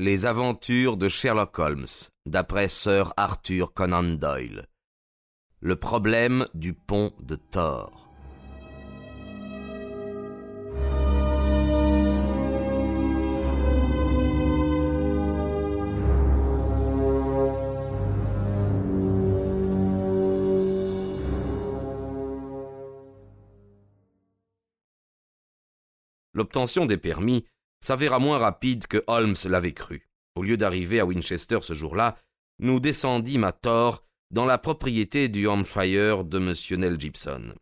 Les aventures de Sherlock Holmes, d'après Sir Arthur Conan Doyle. Le problème du pont de Thor. L'obtention des permis s'avéra moins rapide que Holmes l'avait cru. Au lieu d'arriver à Winchester ce jour-là, nous descendîmes à Thor dans la propriété du Hampshire de M. Nell Gibson.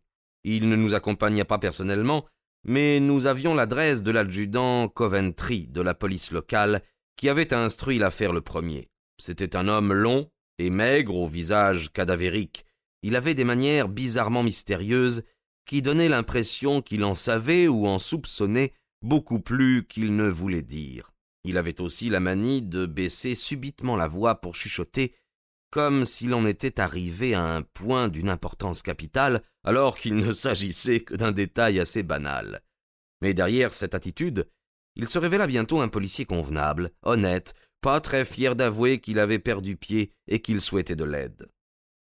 Il ne nous accompagna pas personnellement, mais nous avions l'adresse de l'adjudant Coventry de la police locale qui avait instruit l'affaire le premier. C'était un homme long et maigre au visage cadavérique. Il avait des manières bizarrement mystérieuses qui donnaient l'impression qu'il en savait ou en soupçonnait beaucoup plus qu'il ne voulait dire. Il avait aussi la manie de baisser subitement la voix pour chuchoter, comme s'il en était arrivé à un point d'une importance capitale, alors qu'il ne s'agissait que d'un détail assez banal. Mais derrière cette attitude, il se révéla bientôt un policier convenable, honnête, pas très fier d'avouer qu'il avait perdu pied et qu'il souhaitait de l'aide.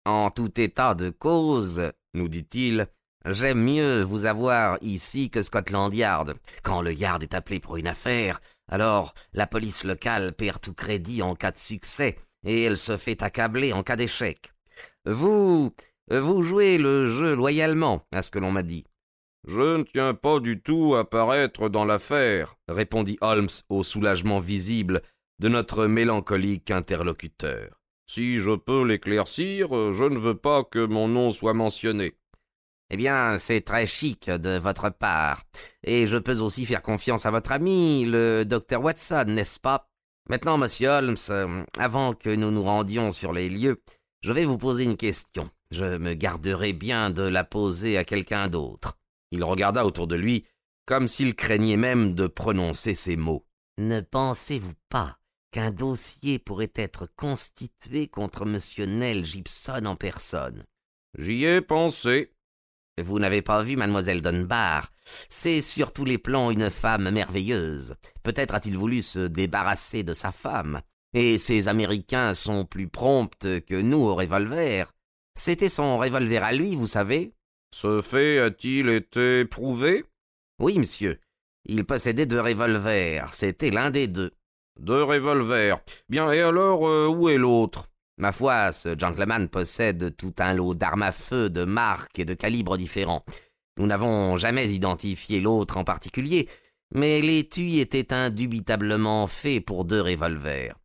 En tout état de cause, nous dit-il, J'aime mieux vous avoir ici que Scotland Yard. Quand le Yard est appelé pour une affaire, alors la police locale perd tout crédit en cas de succès, et elle se fait accabler en cas d'échec. Vous. vous jouez le jeu loyalement, à ce que l'on m'a dit. Je ne tiens pas du tout à paraître dans l'affaire, répondit Holmes au soulagement visible de notre mélancolique interlocuteur. Si je peux l'éclaircir, je ne veux pas que mon nom soit mentionné. Eh bien, c'est très chic de votre part. Et je peux aussi faire confiance à votre ami, le docteur Watson, n'est-ce pas? Maintenant, monsieur Holmes, euh, avant que nous nous rendions sur les lieux, je vais vous poser une question. Je me garderai bien de la poser à quelqu'un d'autre. Il regarda autour de lui, comme s'il craignait même de prononcer ces mots. Ne pensez-vous pas qu'un dossier pourrait être constitué contre M. Nell Gibson en personne? J'y ai pensé, vous n'avez pas vu mademoiselle Dunbar. C'est sur tous les plans une femme merveilleuse. Peut-être a-t-il voulu se débarrasser de sa femme. Et ces Américains sont plus prompts que nous au revolver. C'était son revolver à lui, vous savez. Ce fait a-t-il été prouvé Oui, monsieur. Il possédait deux revolvers. C'était l'un des deux. Deux revolvers. Bien, et alors, euh, où est l'autre? Ma foi, ce gentleman possède tout un lot d'armes à feu de marques et de calibres différents. Nous n'avons jamais identifié l'autre en particulier, mais l'étui était indubitablement fait pour deux revolvers.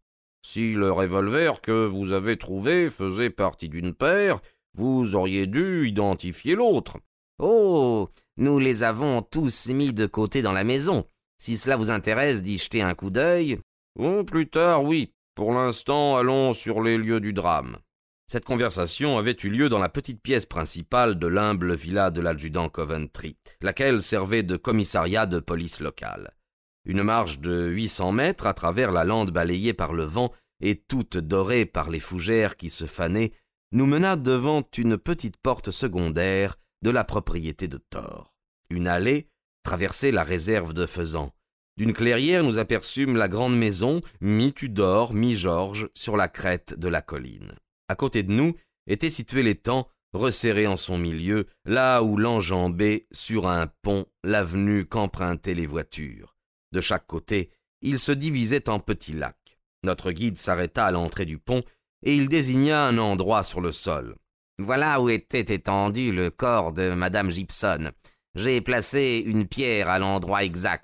Si le revolver que vous avez trouvé faisait partie d'une paire, vous auriez dû identifier l'autre. Oh. Nous les avons tous mis de côté dans la maison. Si cela vous intéresse d'y jeter un coup d'œil. Oh, plus tard, oui. Pour l'instant, allons sur les lieux du drame. Cette conversation avait eu lieu dans la petite pièce principale de l'humble villa de l'adjudant Coventry, laquelle servait de commissariat de police locale. Une marche de huit cents mètres à travers la lande balayée par le vent et toute dorée par les fougères qui se fanaient, nous mena devant une petite porte secondaire de la propriété de Thor. Une allée traversait la réserve de Faisan. D'une clairière, nous aperçûmes la grande maison, mi-Tudor, mi-Georges, sur la crête de la colline. À côté de nous était situé l'étang, resserré en son milieu, là où l'enjambait, sur un pont, l'avenue qu'empruntaient les voitures. De chaque côté, il se divisait en petits lacs. Notre guide s'arrêta à l'entrée du pont, et il désigna un endroit sur le sol. Voilà où était étendu le corps de madame Gibson. J'ai placé une pierre à l'endroit exact.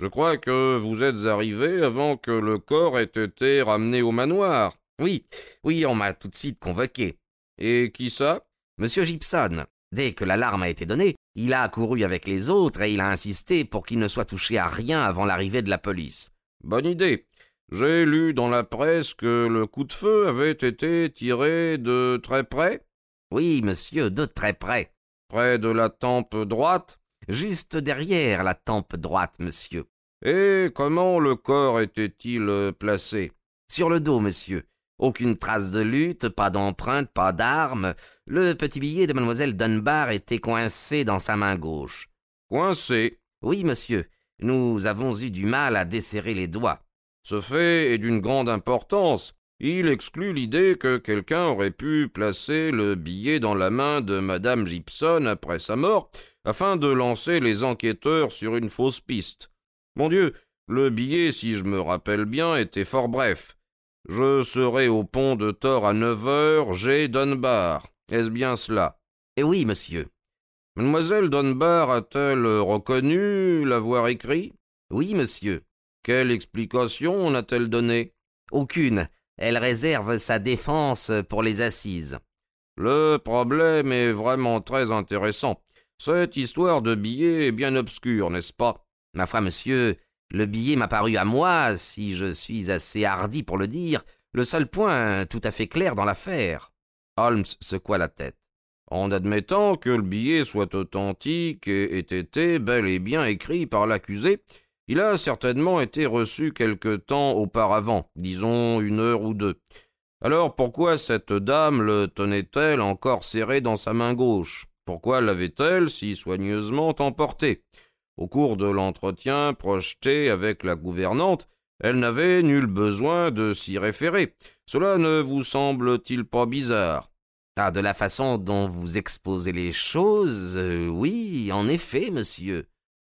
Je crois que vous êtes arrivé avant que le corps ait été ramené au manoir. Oui, oui, on m'a tout de suite convoqué. Et qui ça? Monsieur Gibson. Dès que l'alarme a été donnée, il a accouru avec les autres et il a insisté pour qu'il ne soit touché à rien avant l'arrivée de la police. Bonne idée. J'ai lu dans la presse que le coup de feu avait été tiré de très près. Oui, monsieur, de très près. Près de la tempe droite? Juste derrière la tempe droite, monsieur. Et comment le corps était-il placé? Sur le dos, monsieur. Aucune trace de lutte, pas d'empreinte, pas d'arme. Le petit billet de mademoiselle Dunbar était coincé dans sa main gauche. Coincé? Oui, monsieur. Nous avons eu du mal à desserrer les doigts. Ce fait est d'une grande importance. Il exclut l'idée que quelqu'un aurait pu placer le billet dans la main de madame Gibson après sa mort, afin de lancer les enquêteurs sur une fausse piste. Mon Dieu, le billet, si je me rappelle bien, était fort bref. Je serai au pont de Thor à neuf heures, j'ai Dunbar. Est-ce bien cela? Eh oui, monsieur. Mademoiselle Dunbar a-t-elle reconnu l'avoir écrit? Oui, monsieur. Quelle explication n'a-t-elle donnée Aucune. Elle réserve sa défense pour les assises. Le problème est vraiment très intéressant. Cette histoire de billet est bien obscure, n'est-ce pas? Ma foi, monsieur, le billet m'a paru à moi, si je suis assez hardi pour le dire, le seul point tout à fait clair dans l'affaire. Holmes secoua la tête. En admettant que le billet soit authentique et ait été bel et bien écrit par l'accusé, il a certainement été reçu quelque temps auparavant, disons une heure ou deux. Alors pourquoi cette dame le tenait-elle encore serré dans sa main gauche? Pourquoi l'avait-elle si soigneusement emporté? Au cours de l'entretien projeté avec la gouvernante, elle n'avait nul besoin de s'y référer. Cela ne vous semble-t-il pas bizarre? Ah, de la façon dont vous exposez les choses, euh, oui, en effet, monsieur.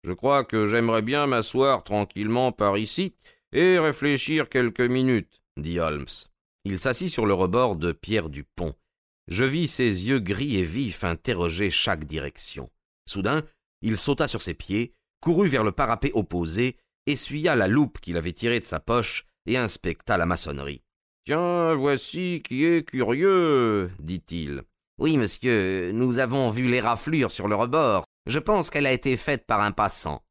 Je crois que j'aimerais bien m'asseoir tranquillement par ici et réfléchir quelques minutes, dit Holmes. Il s'assit sur le rebord de Pierre du pont. Je vis ses yeux gris et vifs interroger chaque direction. Soudain, il sauta sur ses pieds, courut vers le parapet opposé, essuya la loupe qu'il avait tirée de sa poche et inspecta la maçonnerie. Tiens, voici qui est curieux, dit-il. Oui, monsieur, nous avons vu les raflures sur le rebord. Je pense qu'elle a été faite par un passant.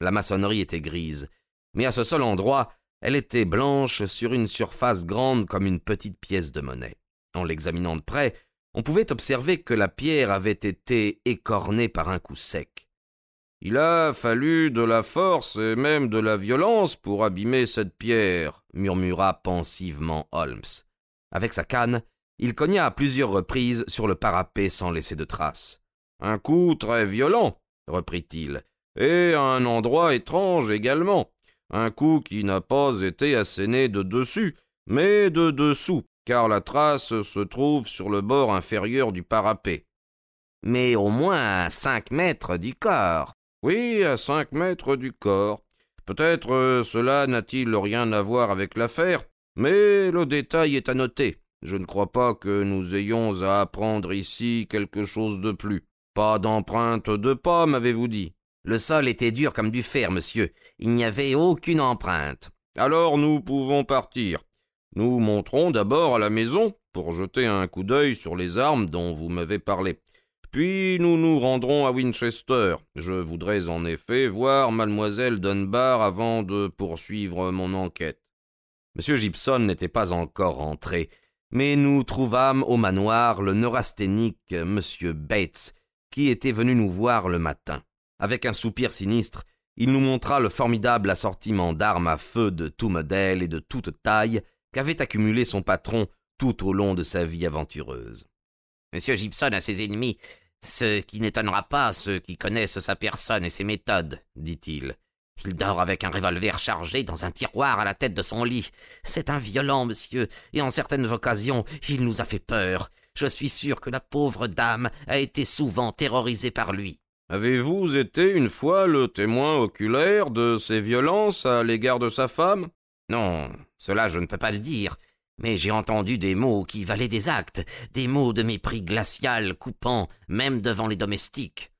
La maçonnerie était grise, mais à ce seul endroit, elle était blanche sur une surface grande comme une petite pièce de monnaie. En l'examinant de près, on pouvait observer que la pierre avait été écornée par un coup sec. Il a fallu de la force et même de la violence pour abîmer cette pierre, murmura pensivement Holmes. Avec sa canne, il cogna à plusieurs reprises sur le parapet sans laisser de traces. Un coup très violent, reprit-il, et à un endroit étrange également. Un coup qui n'a pas été asséné de dessus, mais de dessous, car la trace se trouve sur le bord inférieur du parapet. Mais au moins à cinq mètres du corps. Oui, à cinq mètres du corps. Peut-être euh, cela n'a-t-il rien à voir avec l'affaire, mais le détail est à noter. Je ne crois pas que nous ayons à apprendre ici quelque chose de plus. Pas d'empreinte de pas, m'avez-vous dit. Le sol était dur comme du fer, monsieur. Il n'y avait aucune empreinte. Alors nous pouvons partir. Nous monterons d'abord à la maison pour jeter un coup d'œil sur les armes dont vous m'avez parlé. Puis nous nous rendrons à Winchester. Je voudrais en effet voir mademoiselle Dunbar avant de poursuivre mon enquête. M. Gibson n'était pas encore rentré, mais nous trouvâmes au manoir le neurasthénique M. Bates, qui était venu nous voir le matin. Avec un soupir sinistre, il nous montra le formidable assortiment d'armes à feu de tout modèle et de toute taille qu'avait accumulé son patron tout au long de sa vie aventureuse. Monsieur Gibson a ses ennemis, ce qui n'étonnera pas ceux qui connaissent sa personne et ses méthodes, dit-il. Il dort avec un revolver chargé dans un tiroir à la tête de son lit. C'est un violent, monsieur, et en certaines occasions il nous a fait peur. Je suis sûr que la pauvre dame a été souvent terrorisée par lui. Avez-vous été une fois le témoin oculaire de ces violences à l'égard de sa femme? Non, cela je ne peux pas le dire mais j'ai entendu des mots qui valaient des actes, des mots de mépris glacial coupant, même devant les domestiques.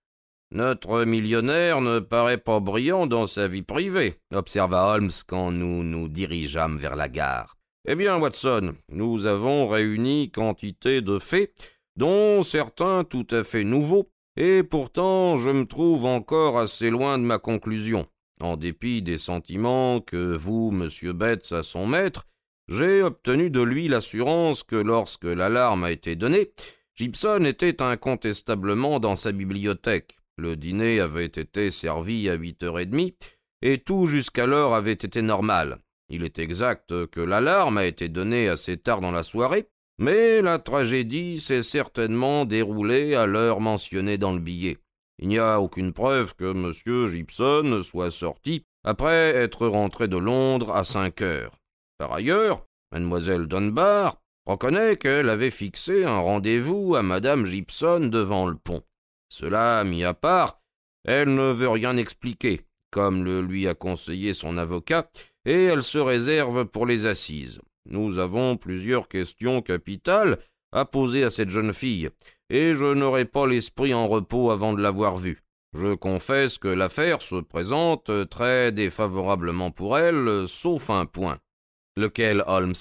Notre millionnaire ne paraît pas brillant dans sa vie privée, observa Holmes quand nous nous dirigeâmes vers la gare. Eh bien, Watson, nous avons réuni quantité de faits, dont certains tout à fait nouveaux, et pourtant je me trouve encore assez loin de ma conclusion. En dépit des sentiments que vous, monsieur Betts, à son maître, j'ai obtenu de lui l'assurance que lorsque l'alarme a été donnée, Gibson était incontestablement dans sa bibliothèque. Le dîner avait été servi à huit heures et demie, et tout jusqu'alors avait été normal. Il est exact que l'alarme a été donnée assez tard dans la soirée, mais la tragédie s'est certainement déroulée à l'heure mentionnée dans le billet. Il n'y a aucune preuve que M. Gibson soit sorti après être rentré de Londres à cinq heures. Par ailleurs, mademoiselle Dunbar reconnaît qu'elle avait fixé un rendez-vous à madame Gibson devant le pont. Cela mis à part, elle ne veut rien expliquer, comme le lui a conseillé son avocat, et elle se réserve pour les assises. Nous avons plusieurs questions capitales à poser à cette jeune fille, et je n'aurai pas l'esprit en repos avant de l'avoir vue. Je confesse que l'affaire se présente très défavorablement pour elle, sauf un point. Lequel, Holmes?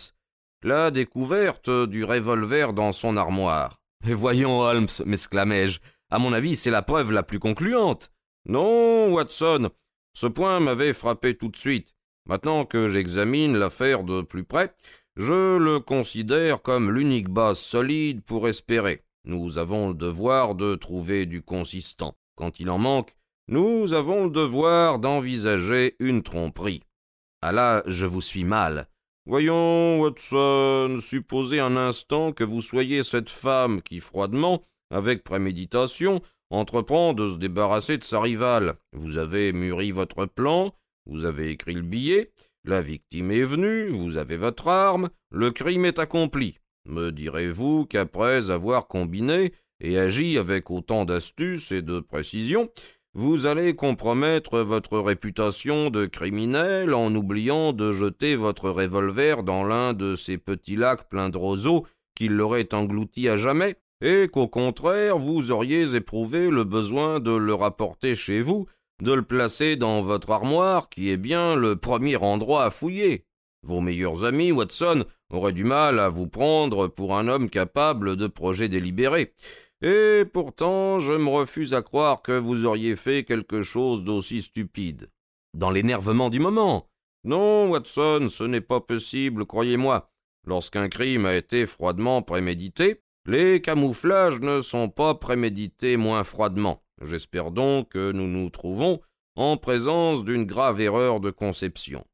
La découverte du revolver dans son armoire. Mais voyons, Holmes, m'exclamai-je, à mon avis, c'est la preuve la plus concluante. Non, Watson, ce point m'avait frappé tout de suite. Maintenant que j'examine l'affaire de plus près, je le considère comme l'unique base solide pour espérer. Nous avons le devoir de trouver du consistant. Quand il en manque, nous avons le devoir d'envisager une tromperie. Ah là, je vous suis mal. Voyons, Watson, supposez un instant que vous soyez cette femme qui, froidement, avec préméditation, entreprend de se débarrasser de sa rivale. Vous avez mûri votre plan, vous avez écrit le billet, la victime est venue, vous avez votre arme, le crime est accompli. Me direz-vous qu'après avoir combiné et agi avec autant d'astuce et de précision, vous allez compromettre votre réputation de criminel en oubliant de jeter votre revolver dans l'un de ces petits lacs pleins de roseaux qui l'auraient englouti à jamais, et qu'au contraire vous auriez éprouvé le besoin de le rapporter chez vous, de le placer dans votre armoire, qui est bien le premier endroit à fouiller. Vos meilleurs amis, Watson, auraient du mal à vous prendre pour un homme capable de projets délibérés. Et pourtant, je me refuse à croire que vous auriez fait quelque chose d'aussi stupide. Dans l'énervement du moment. Non, Watson, ce n'est pas possible, croyez-moi. Lorsqu'un crime a été froidement prémédité, les camouflages ne sont pas prémédités moins froidement. J'espère donc que nous nous trouvons en présence d'une grave erreur de conception.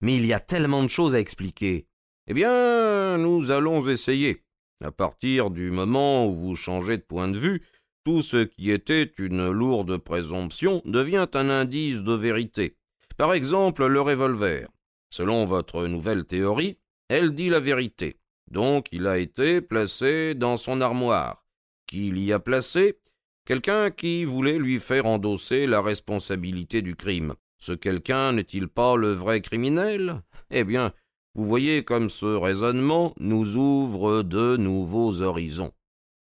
Mais il y a tellement de choses à expliquer. Eh bien, nous allons essayer. À partir du moment où vous changez de point de vue, tout ce qui était une lourde présomption devient un indice de vérité. Par exemple, le revolver. Selon votre nouvelle théorie, elle dit la vérité. Donc il a été placé dans son armoire. Qui l'y a placé? Quelqu'un qui voulait lui faire endosser la responsabilité du crime. Ce quelqu'un n'est-il pas le vrai criminel? Eh bien, vous voyez comme ce raisonnement nous ouvre de nouveaux horizons.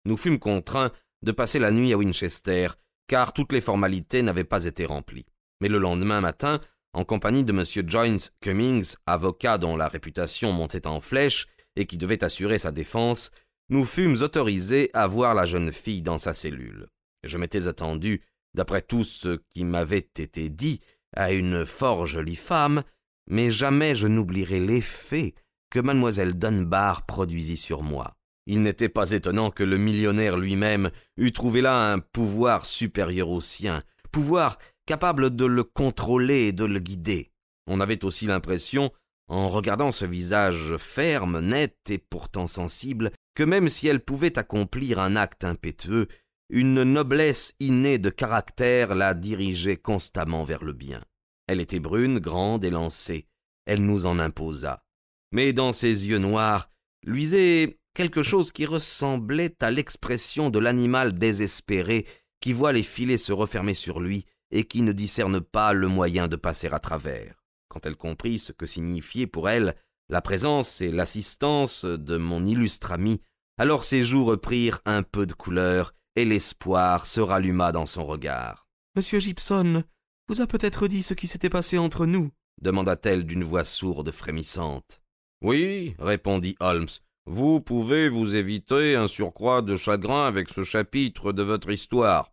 Nous fûmes contraints de passer la nuit à Winchester, car toutes les formalités n'avaient pas été remplies. Mais le lendemain matin, en compagnie de M. Joynes Cummings, avocat dont la réputation montait en flèche et qui devait assurer sa défense, nous fûmes autorisés à voir la jeune fille dans sa cellule. Je m'étais attendu, d'après tout ce qui m'avait été dit, à une fort jolie femme, mais jamais je n'oublierai l'effet que mademoiselle Dunbar produisit sur moi. Il n'était pas étonnant que le millionnaire lui-même eût trouvé là un pouvoir supérieur au sien, pouvoir capable de le contrôler et de le guider. On avait aussi l'impression, en regardant ce visage ferme, net et pourtant sensible, que même si elle pouvait accomplir un acte impétueux, une noblesse innée de caractère la dirigeait constamment vers le bien. Elle était brune, grande et lancée. Elle nous en imposa. Mais dans ses yeux noirs luisait quelque chose qui ressemblait à l'expression de l'animal désespéré qui voit les filets se refermer sur lui et qui ne discerne pas le moyen de passer à travers. Quand elle comprit ce que signifiait pour elle la présence et l'assistance de mon illustre ami, alors ses joues reprirent un peu de couleur et l'espoir se ralluma dans son regard. Monsieur Gibson vous a peut-être dit ce qui s'était passé entre nous demanda-t-elle d'une voix sourde frémissante. Oui, répondit Holmes. Vous pouvez vous éviter un surcroît de chagrin avec ce chapitre de votre histoire.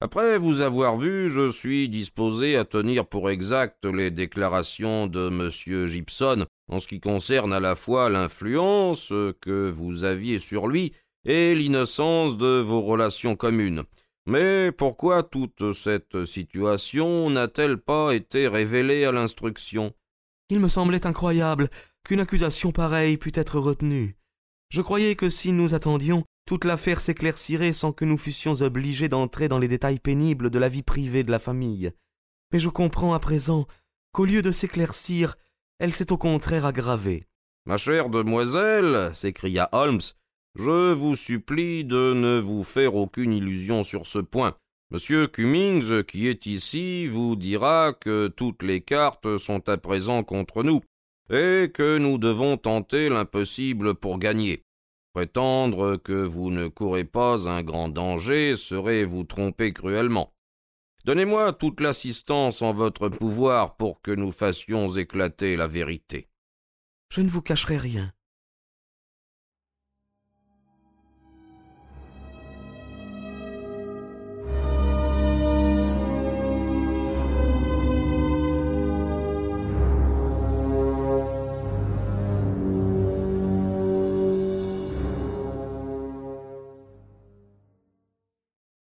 Après vous avoir vu, je suis disposé à tenir pour exactes les déclarations de M. Gibson en ce qui concerne à la fois l'influence que vous aviez sur lui et l'innocence de vos relations communes. Mais pourquoi toute cette situation n'a-t-elle pas été révélée à l'instruction? Il me semblait incroyable qu'une accusation pareille pût être retenue. Je croyais que si nous attendions, toute l'affaire s'éclaircirait sans que nous fussions obligés d'entrer dans les détails pénibles de la vie privée de la famille. Mais je comprends à présent qu'au lieu de s'éclaircir, elle s'est au contraire aggravée. Ma chère demoiselle, s'écria Holmes, je vous supplie de ne vous faire aucune illusion sur ce point. Monsieur Cummings, qui est ici, vous dira que toutes les cartes sont à présent contre nous, et que nous devons tenter l'impossible pour gagner. Prétendre que vous ne courez pas un grand danger serait vous tromper cruellement. Donnez-moi toute l'assistance en votre pouvoir pour que nous fassions éclater la vérité. Je ne vous cacherai rien.